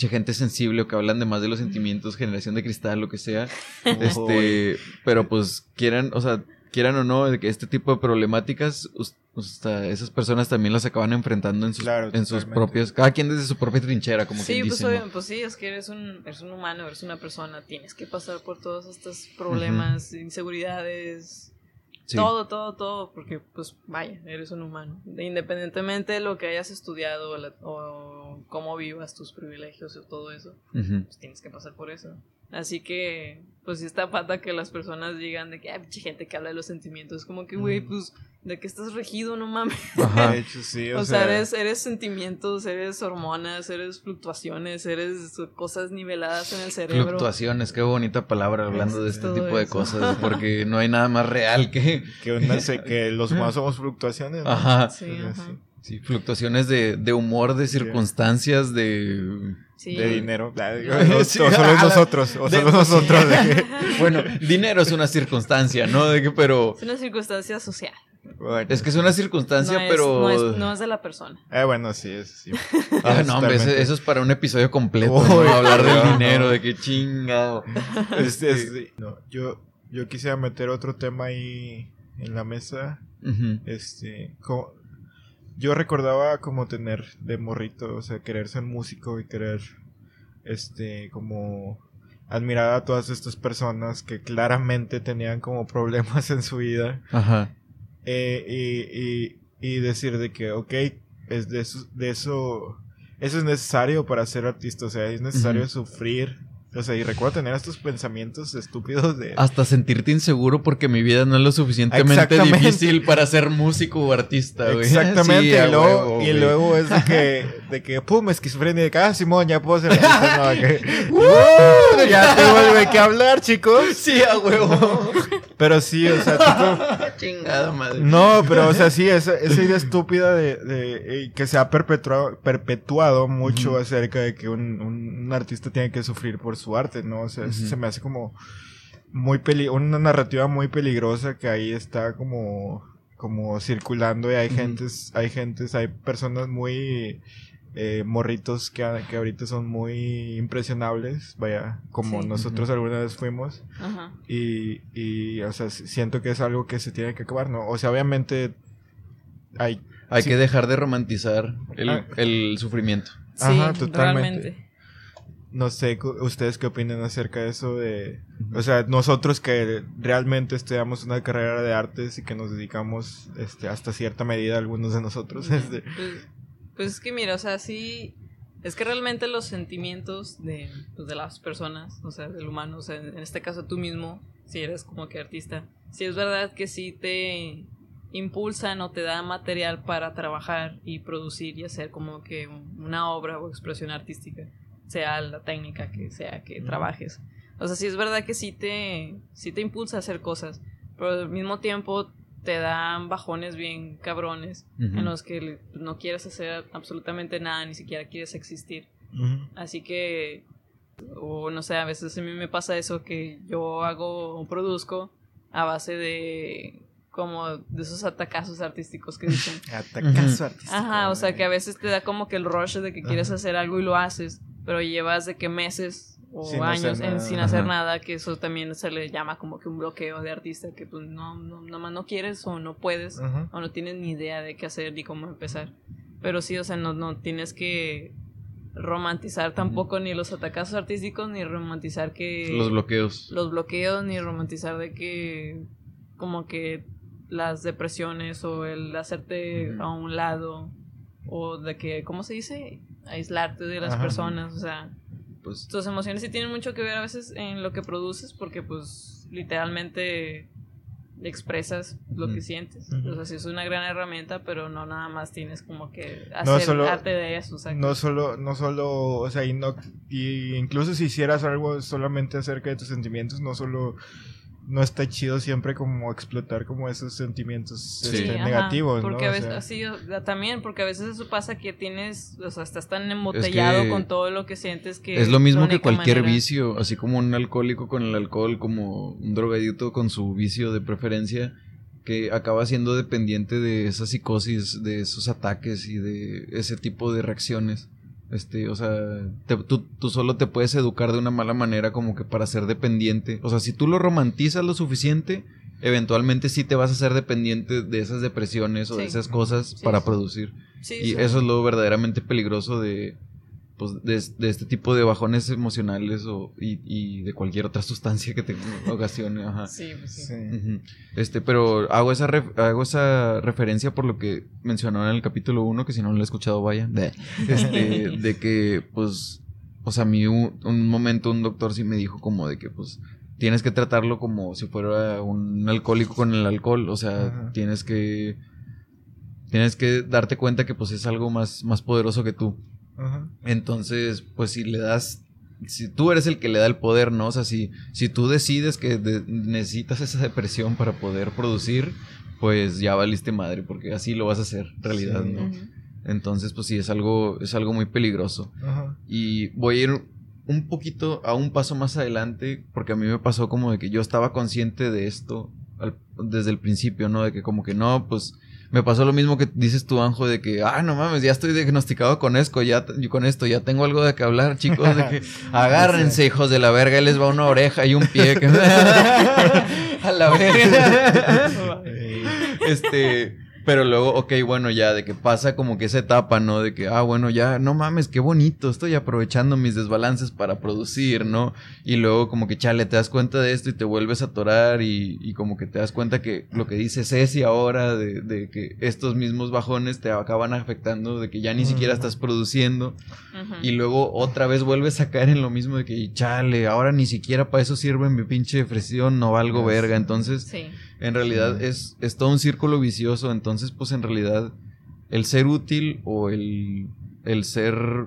gente sensible o que hablan de más de los sentimientos, generación de cristal, lo que sea. este, pero pues quieran, o sea, quieran o no, de que este tipo de problemáticas, esas personas también las acaban enfrentando en sus, en sus propias, cada quien desde su propia trinchera, como
sí,
pues,
pues sí, es que eres un, eres un humano, eres una persona, tienes que pasar por todos estos problemas, inseguridades, todo, todo, todo, porque pues vaya, eres un humano. Independientemente de lo que hayas estudiado o, cómo vivas tus privilegios o todo eso, pues tienes que pasar por eso. Así que, pues sí está pata que las personas digan de que hay mucha gente que habla de los sentimientos. Es como que, güey, pues, ¿de qué estás regido? No mames.
Ajá. De hecho, sí.
O, sea, eres, eres sentimientos, eres hormonas, eres fluctuaciones, eres cosas niveladas en el cerebro.
Fluctuaciones, qué bonita palabra hablando de este tipo de cosas. Porque no hay nada más real que...
que, que los humanos somos fluctuaciones.
Ajá. Sí, ajá. Sí, fluctuaciones de, de humor, de circunstancias, de
Sí.
de dinero.
Sí,
o solo
ah,
nosotros, o
de-
solo nosotros. de que-
Bueno, dinero es una circunstancia, ¿no? De que, pero
Es una circunstancia social.
bueno.
es que es una circunstancia,
no, es,
pero
no, es, no es de la persona.
Eh, bueno, sí, eso sí.
Ah, no, hombre, eso es para un episodio completo,
Uy,
¿no? Hablar del
no,
dinero,
no.
de que chingado.
Este, este, no, yo, yo quisiera meter otro tema ahí en la mesa.
Ujú.
Este, como- yo recordaba como tener de morrito, o sea, querer ser músico y querer, este, como admirar a todas estas personas que claramente tenían como problemas en su vida
Ajá.
eh, y, y, y decir de que, ok, es de eso, de eso, eso es necesario para ser artista, o sea, es necesario sufrir, o sea, y recuerdo tener estos pensamientos estúpidos de...
Hasta sentirte inseguro porque mi vida no es lo suficientemente difícil para ser músico o artista, güey.
Exactamente,
Sí,
y, luego,
huevo,
y luego es de que, de que, pum, esquizofrenia, de que, ah, Simón, ya puedo ser artista, no, que, "Uh, ya tengo de qué hablar, chicos.
Sí, a huevo.
Pero sí, o sea, tipo,
Chingada madre.
no, pero, o sea, sí, esa, esa idea estúpida de, de eh, que se ha perpetuado, perpetuado mucho acerca de que un, un, un artista tiene que sufrir por su arte, ¿no? O sea, eso
Ujú.
se me hace como muy peli una narrativa muy peligrosa que ahí está como como circulando y hay
Ujú.
gentes hay gentes hay personas muy eh, morritos que, que ahorita son muy impresionables vaya como
Sí.
nosotros alguna vez fuimos
Ajá.
y, y o sea si- siento que es algo que se tiene que acabar no o sea obviamente hay
Hay
Sí.
que dejar de romantizar el,
Ah.
el sufrimiento.
Sí,
Ajá, totalmente.
realmente.
no sé ustedes qué opinan acerca de eso de O sea, nosotros que realmente estudiamos una carrera de artes y que nos dedicamos este, hasta cierta medida, algunos de nosotros, este,
Pues, pues es que mira, o sea, sí. Es que realmente los sentimientos de, pues, de las personas, o sea, del humano, o sea, en este caso tú mismo, si eres como que artista, sí es verdad que sí te impulsan o te da material para trabajar y producir y hacer como que un- una obra o expresión artística, sea la técnica que sea que trabajes. O sea, sí es verdad que sí te, sí te impulsa a hacer cosas, pero al mismo tiempo te dan bajones bien cabrones en los que no quieres hacer absolutamente nada, ni siquiera quieres existir. Así que, o no sé, a veces a mí me pasa eso que yo hago o produzco a base de como de esos atacazos artísticos que dicen.
atacazo artístico.
Ajá, o sea que a veces te da como que el rush de que quieres hacer algo y lo haces, pero llevas de que meses o
Sin
años en- sin hacer
Ajá.
nada, que eso también se le llama como que un bloqueo de artista, que pues no, no, nomás no quieres o no puedes
Ajá.
o no tienes ni idea de qué hacer ni cómo empezar. Pero sí, o sea, no, no tienes que romantizar tampoco ni los atacazos artísticos, ni romantizar que
Los bloqueos.
los bloqueos, ni romantizar de que como que las depresiones o el hacerte a un lado o de que, ¿cómo se dice? Aislarte de las personas, o sea,
Pues,
tus emociones sí tienen mucho que ver a veces en lo que produces porque pues literalmente expresas lo que sientes.
Ujú.
O sea, sí es una gran herramienta, pero no nada más tienes como que
No
hacer
solo-
arte de eso. O sea,
No
que-
solo, no solo, o sea, y no, y incluso si hicieras algo solamente acerca de tus sentimientos, no solo, no está chido siempre como explotar como esos sentimientos
Sí.
este,
ajá,
negativos,
porque
¿no?
a
O
veces,
sea,
así, o sea, también, porque a veces eso pasa que tienes, o sea, estás tan embotellado
que
con todo lo que sientes que...
es lo mismo que cualquier
manera-
vicio, así como un alcohólico con el alcohol, como un drogadito con su vicio de preferencia, que acaba siendo dependiente de esa psicosis, de esos ataques y de ese tipo de reacciones. Este, o sea, te- tú, tú solo te puedes educar de una mala manera como que para ser dependiente. O sea, si tú lo romantizas lo suficiente, eventualmente sí te vas a ser dependiente de esas depresiones o de esas cosas
Sí,
para
sí.
producir.
Sí,
Y eso es lo verdaderamente peligroso de, pues, de, de este tipo de bajones emocionales o, y, y de cualquier otra sustancia que te ocasione. Ajá.
Sí, pues sí.
Este, pero hago esa, ref- hago esa referencia por lo que mencionaron en el capítulo 1, que si no lo he escuchado, vaya. De, este, de que, pues, o sea, a mí un, un momento un doctor sí me dijo como de que, pues, tienes que tratarlo como si fuera un alcohólico con el alcohol. O sea,
Ajá.
tienes que. Tienes que darte cuenta que, pues, es algo más, más poderoso que tú. Entonces, pues si le das, si tú eres el que le da el poder, ¿no? O sea, si, si tú decides que de- necesitas esa depresión para poder producir, pues ya valiste madre, porque así lo vas a hacer, en realidad,
Sí.
¿no? Entonces, pues sí, es algo, es algo muy peligroso.
Ajá.
Y voy a ir un poquito a un paso más adelante, porque a mí me pasó como de que yo estaba consciente de esto al- desde el principio, ¿no? De que como que no, pues me pasó lo mismo que dices tú, Anjo, de que, ah, no mames, ya estoy diagnosticado con esto, ya con esto, ya tengo algo de que hablar, chicos, de que agárrense, hijos de la verga, ahí les va una oreja y un pie. que- a la verga. Este, pero luego, ok, bueno, ya de que pasa como que esa etapa, ¿no? De que, ah, bueno, ya, no mames, qué bonito, estoy aprovechando mis desbalances para producir, ¿no? Y luego como que, chale, te das cuenta de esto y te vuelves a atorar y, y como que te das cuenta que lo que dice Ceci ahora, de, de que estos mismos bajones te acaban afectando, de que ya ni siquiera estás produciendo. Y luego otra vez vuelves a caer en lo mismo de que, chale, ahora ni siquiera para eso sirve mi pinche presión, no valgo verga. Entonces,
Sí.
En realidad
Sí.
es, es todo un círculo vicioso. Entonces, pues en realidad, el ser útil o el, el ser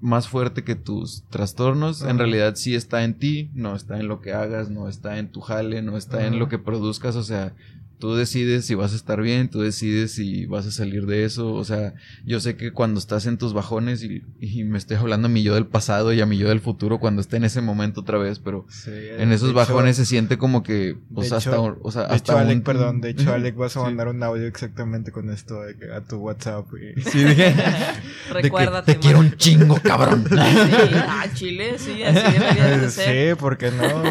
más fuerte que tus trastornos, en realidad sí está en ti, no está en lo que hagas, no está en tu jale, no está en lo que produzcas. O sea, tú decides si vas a estar bien, tú decides si vas a salir de eso. O sea, yo sé que cuando estás en tus bajones y, y me estoy hablando a mi yo del pasado y a mi yo del futuro cuando esté en ese momento otra vez, pero
sí,
en esos bajones
hecho-
se siente como que, pues
de
hasta,
hecho-
o sea,
De
hasta
hecho, Alec,
un-
perdón, de hecho, Alec, vas a
Sí.
mandar un audio exactamente con esto de que- a tu WhatsApp. y-
Sí, dije,
Recuérdate.
te quiero un chingo, cabrón.
Sí, ah, Chile, sí, así debería de ser.
Sí, porque no.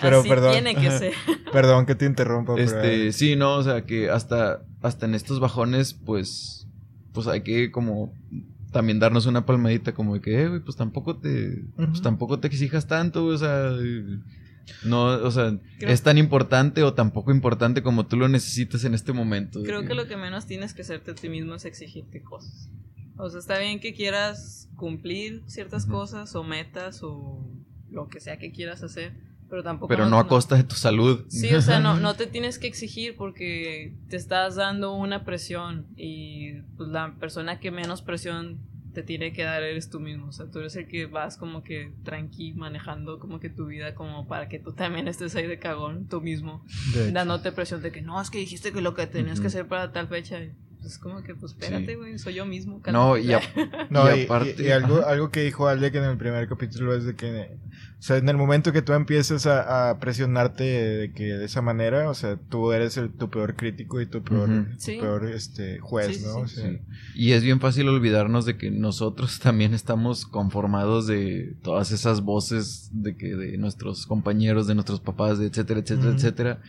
Pero
así
perdón.
tiene que ser.
Perdón que te interrumpa. pero-
Este, sí, no, o sea, que hasta, hasta en estos bajones, pues, pues hay que como también darnos una palmadita como de que, eh, güey, pues tampoco te, pues tampoco te exijas tanto, güey, o sea, no, o sea,
Creo-
es tan importante o tampoco importante como tú lo necesitas en este momento.
Creo que lo que menos tienes que hacerte a ti mismo es exigirte cosas. O sea, está bien que quieras cumplir ciertas cosas o metas o lo que sea que quieras hacer, pero tampoco...
Pero no a costa de tu salud.
Sí, o sea, no, no te tienes que exigir porque te estás dando una presión y pues, la persona que menos presión te tiene que dar eres tú mismo. O sea, tú eres el que vas como que tranqui manejando como que tu vida como para que tú también estés ahí de cagón tú mismo, dándote presión de que no, es que dijiste que lo que tenías que hacer para tal fecha. Pues como que, pues espérate,
Sí.
güey, soy yo mismo.
No, y, a-
No,
y
y,
aparte-
y- y algo,
ajá.
algo que dijo Alec en el primer capítulo es de que, o sea, en el momento que tú empieces a, a presionarte de que de esa manera, o sea, tú eres el, tu peor crítico y tu peor,
Ujú.
tu
Sí.
peor este, juez,
Sí, sí,
¿no? O
sí.
sea,
Sí. Y es bien fácil olvidarnos de que nosotros también estamos conformados de todas esas voces de que de nuestros compañeros, de nuestros papás, de etcétera, etcétera, etcétera.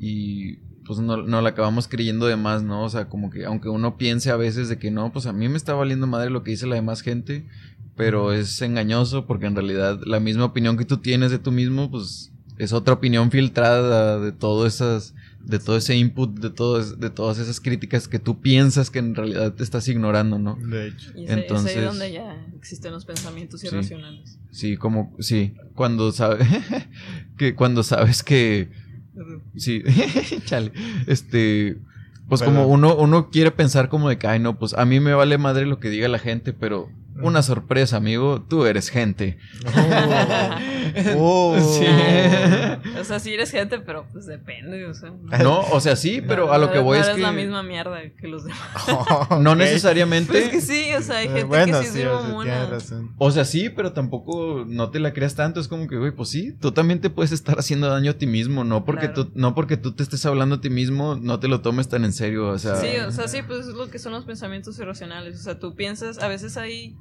Y pues no, no la acabamos creyendo de más, ¿no? O sea, como que aunque uno piense a veces de que no, pues a mí me está valiendo madre lo que dice la demás gente, pero es engañoso porque en realidad la misma opinión que tú tienes de tú mismo, pues es otra opinión filtrada de todo esas de todo ese input, de todas de todas esas críticas que tú piensas que en realidad te estás ignorando, ¿no?
de hecho.
Y es, ahí- es ahí donde ya existen los pensamientos
Sí.
irracionales.
Sí, como sí, cuando sabes que cuando sabes que sí, chale, este pues como uno uno quiere pensar como de que ay no, pues a mí me vale madre lo que diga la gente, pero una sorpresa, amigo, tú eres gente.
Oh.
Sí.
O sea, sí eres gente, pero pues depende, o sea.
No, o sea, sí, pero a lo que voy
no
es
eres
que
la misma mierda que los demás.
no necesariamente
Pues que sí, o sea, hay
Eh,
gente
bueno,
que sí,
sí,
es
o sea, razón.
O sea, sí, pero tampoco no te la creas tanto. Es como que, güey, pues sí, tú también te puedes estar haciendo daño a ti mismo. No porque,
Claro.
tú, no porque tú te estés hablando a ti mismo, no te lo tomes tan en serio. O sea,
Sí, o sea, sí, pues es lo que son los pensamientos irracionales. O sea, tú piensas, a veces hay.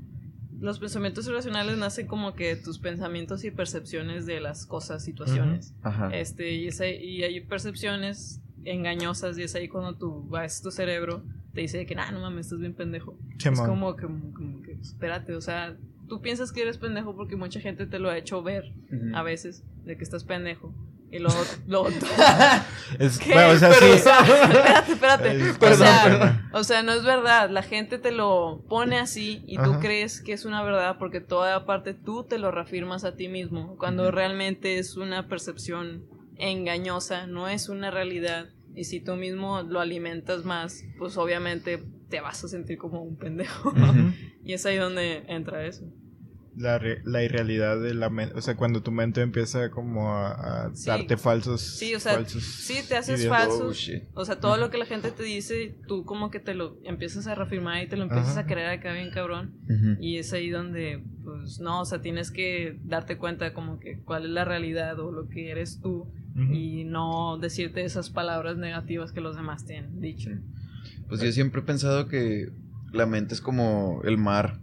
Los pensamientos irracionales nacen como que tus pensamientos y percepciones de las cosas, situaciones.
ajá.
Este, y, es ahí- y hay percepciones engañosas y es ahí cuando tu, vas tu cerebro te dice que, nah, no mames, estás bien pendejo. Es como que, como que, espérate, o sea, tú piensas que eres pendejo porque mucha gente te lo ha hecho ver a veces, de que estás pendejo. Y luego, luego
Es, bueno, o sea, sí.
espérate, espérate.
Eh,
o,
perdón,
sea,
perdón.
o sea, no es verdad. La gente te lo pone así y tú crees que es una verdad porque toda parte tú te lo reafirmas a ti mismo. Cuando realmente es una percepción engañosa, no es una realidad. Y si tú mismo lo alimentas más, pues obviamente te vas a sentir como un pendejo. Y es ahí donde entra eso.
La, re- la irrealidad de la mente. O sea, cuando tu mente empieza como a, a
Sí.
darte falsos.
Sí, o sea,
falsos
sí, te haces
ideas.
falso.
Oh.
O sea, todo lo que la gente te dice, tú como que te lo empiezas a reafirmar y te lo empiezas
Ajá.
a creer acá bien cabrón. Y es ahí donde, pues, no, o sea, tienes que darte cuenta como que cuál es la realidad o lo que eres tú y no decirte esas palabras negativas que los demás te han dicho.
Pues yo siempre he pensado que la mente es como el mar.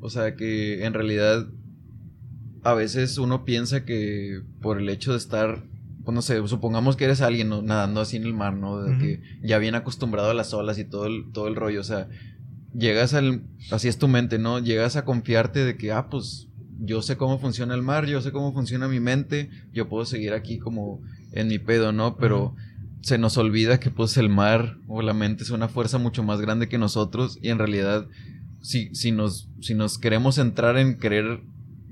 O sea, que en realidad a veces uno piensa que por el hecho de estar, pues no sé, supongamos que eres alguien ¿no? nadando así en el mar, ¿no? De que ya bien acostumbrado a las olas y todo el, todo el rollo. O sea, llegas al... Así es tu mente, ¿no? Llegas a confiarte de que, ah, pues yo sé cómo funciona el mar, yo sé cómo funciona mi mente, yo puedo seguir aquí como en mi pedo, ¿no? Pero se nos olvida que pues el mar o la mente es una fuerza mucho más grande que nosotros y en realidad si, si nos si nos queremos entrar en querer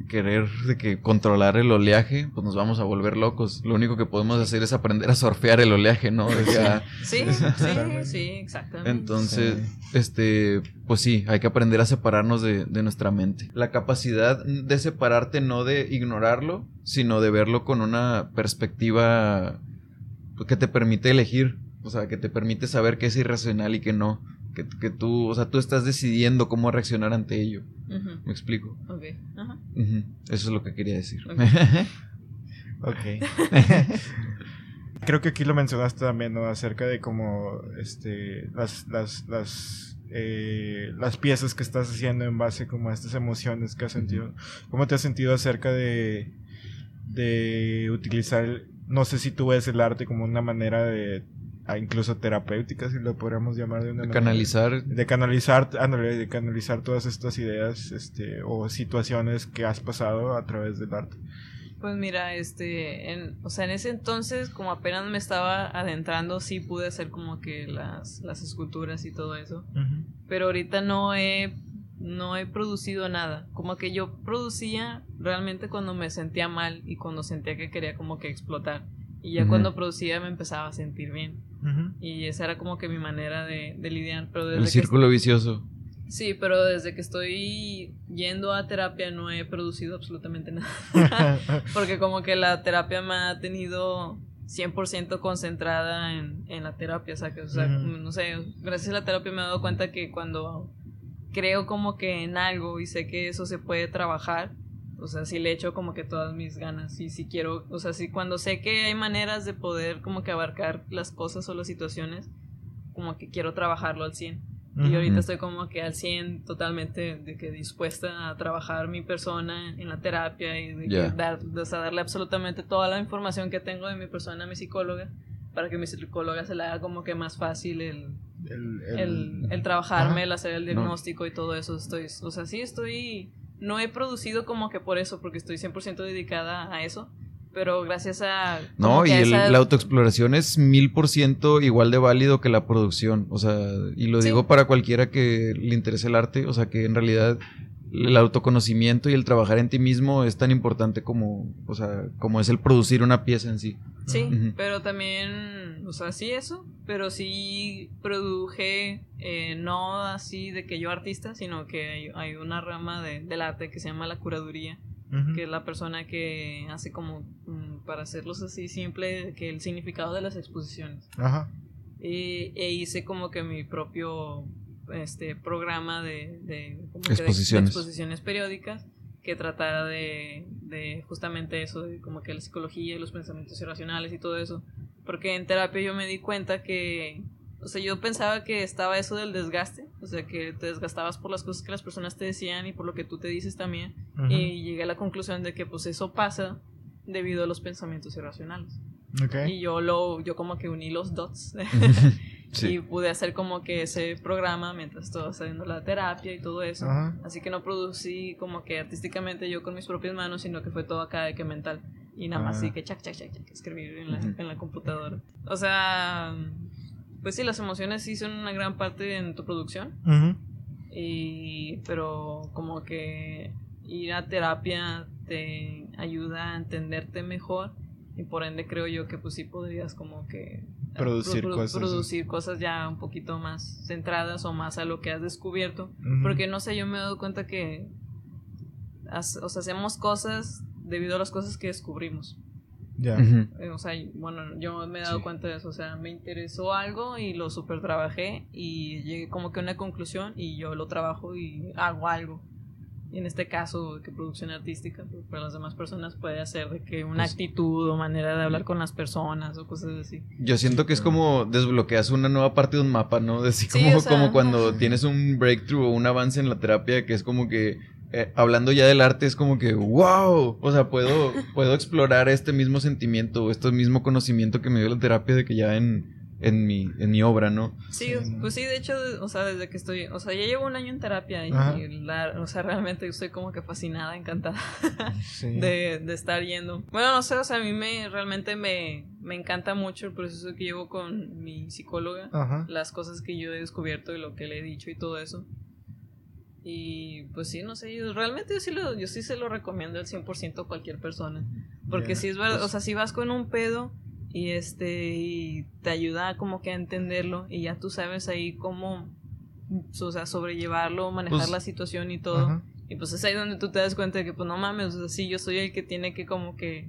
querer de que controlar el oleaje pues nos vamos a volver locos. Lo único que podemos hacer es aprender a surfear el oleaje no O sea,
Sí,
Exactamente.
sí, sí, exactamente.
entonces este pues sí hay que aprender a separarnos de, de nuestra mente. La capacidad de separarte no de ignorarlo sino de verlo con una perspectiva que te permite elegir, o sea, que te permite saber qué es irracional y qué no, que, que tú, o sea, tú estás decidiendo cómo reaccionar ante ello. ¿Me explico?
ok,
Eso es lo que quería decir.
Ok.
Ok. Creo que aquí lo mencionaste también, ¿no? Acerca de cómo este, las, las, las, eh, las piezas que estás haciendo en base como a estas emociones que has sentido. ¿Cómo te has sentido acerca de, de utilizar, no sé si tú ves el arte como una manera de, incluso terapéutica, si lo podríamos llamar de una
De
manera?
canalizar.
De canalizar, ándale, de canalizar todas estas ideas este, o situaciones que has pasado a través del arte.
Pues mira, este, en, o sea, en ese entonces, como apenas me estaba adentrando, sí pude hacer como que las, las esculturas y todo eso. Pero ahorita no he, no he producido nada. Como que yo producía realmente cuando me sentía mal y cuando sentía que quería como que explotar. Y ya cuando producía me empezaba a sentir bien. Y esa era como que mi manera de, de lidiar. Pero desde
El
que
círculo vicioso.
Sí, pero desde que estoy yendo a terapia no he producido absolutamente nada. Porque como que la terapia me ha tenido 100% concentrada en, en la terapia, ¿sabes? O sea,
Ujú.
no sé, gracias a la terapia me he dado cuenta que cuando creo como que en algo y sé que eso se puede trabajar, o sea, si le echo como que todas mis ganas y si quiero, o sea, si cuando sé que hay maneras de poder como que abarcar las cosas o las situaciones, como que quiero trabajarlo al 100. Y ahorita estoy como que al 100 totalmente de que dispuesta a trabajar mi persona en la terapia y de que dar, o sea, darle absolutamente toda la información que tengo de mi persona a mi psicóloga para que mi psicóloga se le haga como que más fácil el,
El,
el, el trabajarme,
Ajá.
el hacer el diagnóstico y todo eso. Estoy, o sea, sí estoy, no he producido como que por eso, porque estoy 100% dedicada a eso, pero gracias a...
No, y el-
esa-
la autoexploración es mil por ciento igual de válido que la producción. O sea, y lo
Sí.
digo para cualquiera que le interese el arte. O sea, que en realidad el autoconocimiento y el trabajar en ti mismo es tan importante como, o sea, como es el producir una pieza en sí.
Sí, pero también, o sea, sí eso, pero sí produje, eh, no así de que yo artista, sino que hay, hay una rama de- del arte que se llama la curaduría, que es la persona que hace como, mm, para hacerlos así simple, que el significado de las exposiciones.
Ajá.
Y, e hice como que mi propio este programa de, como
exposiciones
periódicas que tratara de, de justamente eso, de como que la psicología y los pensamientos irracionales y todo eso. Porque en terapia yo me di cuenta que, o sea, yo pensaba que estaba eso del desgaste, o sea, que te desgastabas por las cosas que las personas te decían y por lo que tú te dices también. Y llegué a la conclusión de que pues eso pasa debido a los pensamientos irracionales. Y yo lo, yo como que uní los dots. Y pude hacer como que ese programa mientras estaba haciendo la terapia y todo eso. Así que no producí como que artísticamente yo con mis propias manos, sino que fue todo acá de que mental. Y nada más
Ah.
así que chac, chac, chac, chac, escribir en la, en la computadora. O sea, pues sí, las emociones sí son una gran parte en tu producción. Y, pero como que ir a terapia te ayuda a entenderte mejor y por ende creo yo que pues sí podrías como que
Producir
pro- pro-
cosas.
producir cosas ya un poquito más centradas o más a lo que has descubierto porque no sé yo me he dado cuenta que o sea, hacemos cosas debido a las cosas que descubrimos.
Ya.
Ujú.
Eh, O sea, bueno, yo me he dado
Sí.
cuenta de eso. O sea, me interesó algo y lo super trabajé y llegué como que a una conclusión y yo lo trabajo y hago algo. Y en este caso, que producción artística, pues, para las demás personas puede ser de que una
Pues-
actitud o manera de hablar con las personas o cosas así.
Yo siento que es como desbloqueas una nueva parte de un mapa, ¿no? Así
Sí,
como,
o sea,
como cuando tienes un breakthrough o un avance en la terapia que es como que, eh, hablando ya del arte, es como que, wow, o sea, puedo, puedo explorar este mismo sentimiento o este mismo conocimiento que me dio la terapia de que ya en, en, mi, en mi obra, ¿no?
Sí, pues sí, de hecho, o sea, desde que estoy, o sea, ya llevo un año en terapia y, la- o sea, realmente estoy como que fascinada, encantada.
Sí.
de, de estar yendo. Bueno, no sé, o sea, a mí me realmente me, me encanta mucho el proceso que llevo con mi psicóloga,
Ajá.
las cosas que yo he descubierto y lo que le he dicho y todo eso. Y pues sí, no sé, yo, realmente yo sí, lo, yo sí se lo recomiendo al 100% a cualquier persona. Porque
Ya,
si es verdad,
pues-
o sea, si vas con un pedo y este y te ayuda como que a entenderlo y ya tú sabes ahí cómo o sea, sobrellevarlo, manejar
Pues-
la situación y todo. Y pues es ahí donde tú te das cuenta de que, pues no mames, o sea, sí, yo soy el que tiene que como que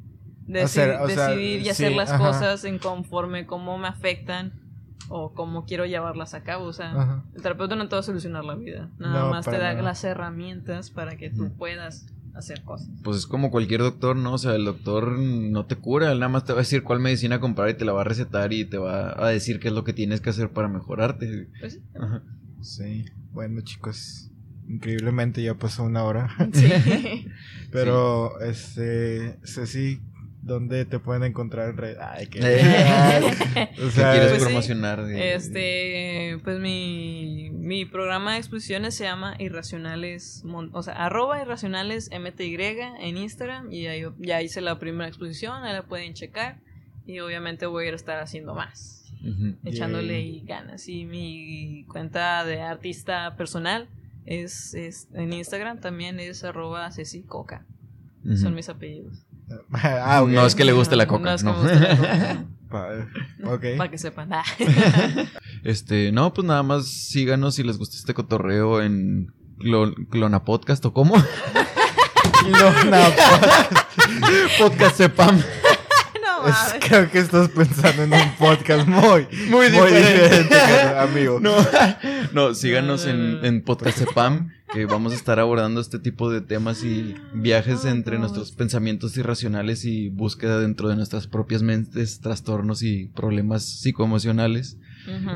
Hacer, sea,
decidir y
sí,
hacer las cosas en conforme cómo me afectan o cómo quiero llevarlas a cabo. O sea,
Ajá.
el terapeuta no te va a solucionar la vida, nada
No,
más te da
nada.
las herramientas para que tú puedas hacer cosas.
Pues es como cualquier doctor, ¿no? O sea, el doctor no te cura, él nada más te va a decir cuál medicina comprar y te la va a recetar y te va a decir qué es lo que tienes que hacer para mejorarte.
Pues sí.
Ajá.
Sí. Bueno, chicos. Increíblemente ya pasó una hora.
Sí.
Pero, este. Ceci, ¿dónde te pueden encontrar en red? Ay, qué.
Eh.
o
¿Qué
sea,
quieres
Pues
promocionar?
Este, pues mi, mi programa de exposiciones se llama Irracionales, o sea, arroba Irracionales MTY en Instagram y ahí ya hice la primera exposición, ahí la pueden checar y obviamente voy a estar haciendo más, echándole ganas. Y mi cuenta de artista personal es, es en Instagram también es arroba Ceci Coca,
Ujú.
son mis apellidos.
Ah.
No es que le guste la coca,
No es que
no.
me guste la coca,
Pa- ok.
para que sepan. Ah.
Este, no, pues nada más síganos si les gusta este cotorreo en Clo- Clona Podcast o cómo.
No,
Podcast Sepam.
no
es- creo que estás pensando en un podcast muy,
Muy diferente.
que- amigo.
No, no síganos
No, no,
en, en Podcast Sepam, que vamos a estar abordando este tipo de temas y viajes entre nuestros pensamientos irracionales y búsqueda dentro de nuestras propias mentes, trastornos y problemas psicoemocionales.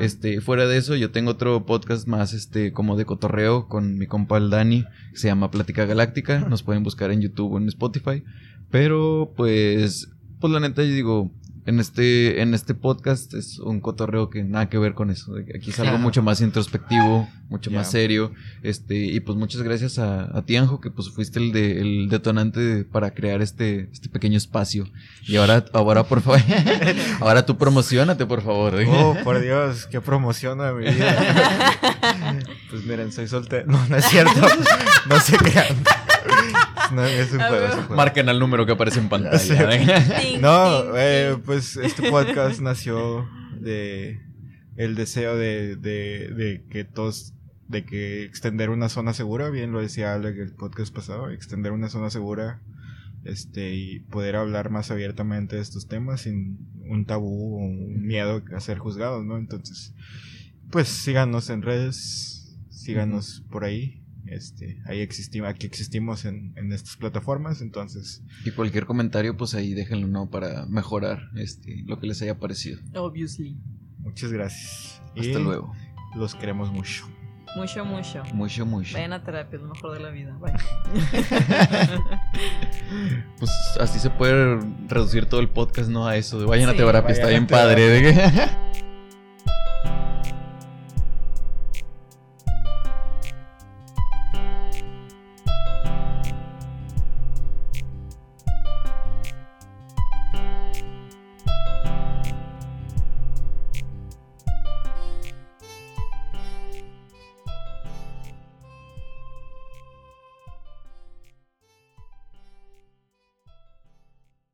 Este, fuera de eso, yo tengo otro podcast más, este, como de cotorreo con mi compa el Dani, que se llama Plática Galáctica. Nos pueden buscar en YouTube o en Spotify. Pero, pues, pues la neta, yo digo, en este, en este podcast es un cotorreo que nada que ver con eso. Aquí es algo mucho más introspectivo, mucho más serio. Este, y pues muchas gracias a, a ti, Anjo, que pues fuiste el de, el detonante de- para crear este, este pequeño espacio. Y ahora, ahora por favor, ahora tú promocionate, por favor.
Oh, por Dios, qué promoción de mi vida. pues miren, soy soltero. No, no es cierto. No se crean. No, es un
A
juego,
ver.
es un juego.
Marquen al número que aparece en pantalla.
Sí.
¿eh?
No, eh, pues este podcast nació de el deseo de, de, de que todos, de que extender una zona segura, bien lo decía Alec el podcast pasado, extender una zona segura, este, y poder hablar más abiertamente de estos temas sin un tabú o un miedo a ser juzgados, ¿no? Entonces, pues síganos en redes, síganos por ahí. Este, ahí existimos, aquí existimos en, en estas plataformas, entonces
Y cualquier comentario, pues ahí déjenlo, ¿no? Para mejorar este, lo que les haya parecido.
Obviously.
muchas gracias.
Hasta
Y
luego.
Los queremos mucho.
Mucho, mucho.
Mucho, mucho.
Vayan a terapia, es lo mejor de la vida. Bye.
Pues así se puede reducir todo el podcast, ¿no? A eso. de Vayan a
Sí.
terapia,
Vayan
está
a
bien
terapia.
padre.